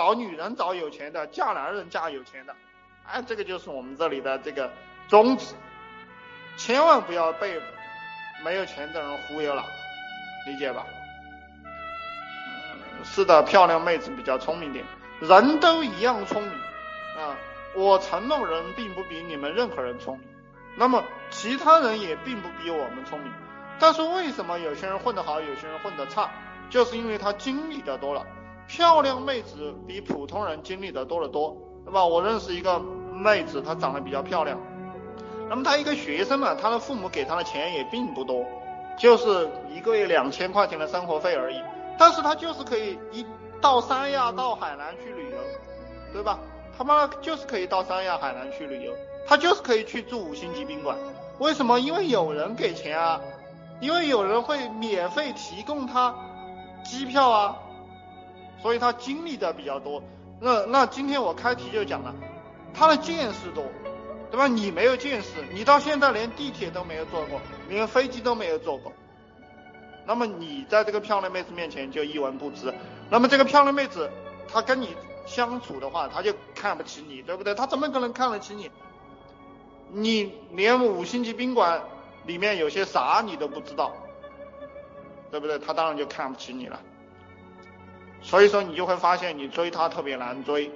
找女人找有钱的，嫁男人嫁有钱的，哎，这个就是我们这里的这个宗旨，千万不要被没有钱的人忽悠了，理解吧？是的，漂亮妹子比较聪明点，人都一样聪明啊。我承诺人并不比你们任何人聪明，那么其他人也并不比我们聪明。但是为什么有些人混得好，有些人混得差？就是因为他经历的多了。漂亮妹子比普通人经历的多得多，对吧？我认识一个妹子，她长得比较漂亮。那么她一个学生嘛，她的父母给她的钱也并不多，就是一个月两千块钱的生活费而已。但是她就是可以一到三亚、到海南去旅游，对吧？他妈就是可以到三亚、海南去旅游，她就是可以去住五星级宾馆。为什么？因为有人给钱啊，因为有人会免费提供她机票啊。所以他经历的比较多，那那今天我开题就讲了，他的见识多，对吧？你没有见识，你到现在连地铁都没有坐过，连飞机都没有坐过，那么你在这个漂亮妹子面前就一文不值。那么这个漂亮妹子，她跟你相处的话，她就看不起你，对不对？她怎么可能看得起你？你连五星级宾馆里面有些啥你都不知道，对不对？她当然就看不起你了。所以说你就会发现你追他特别难追。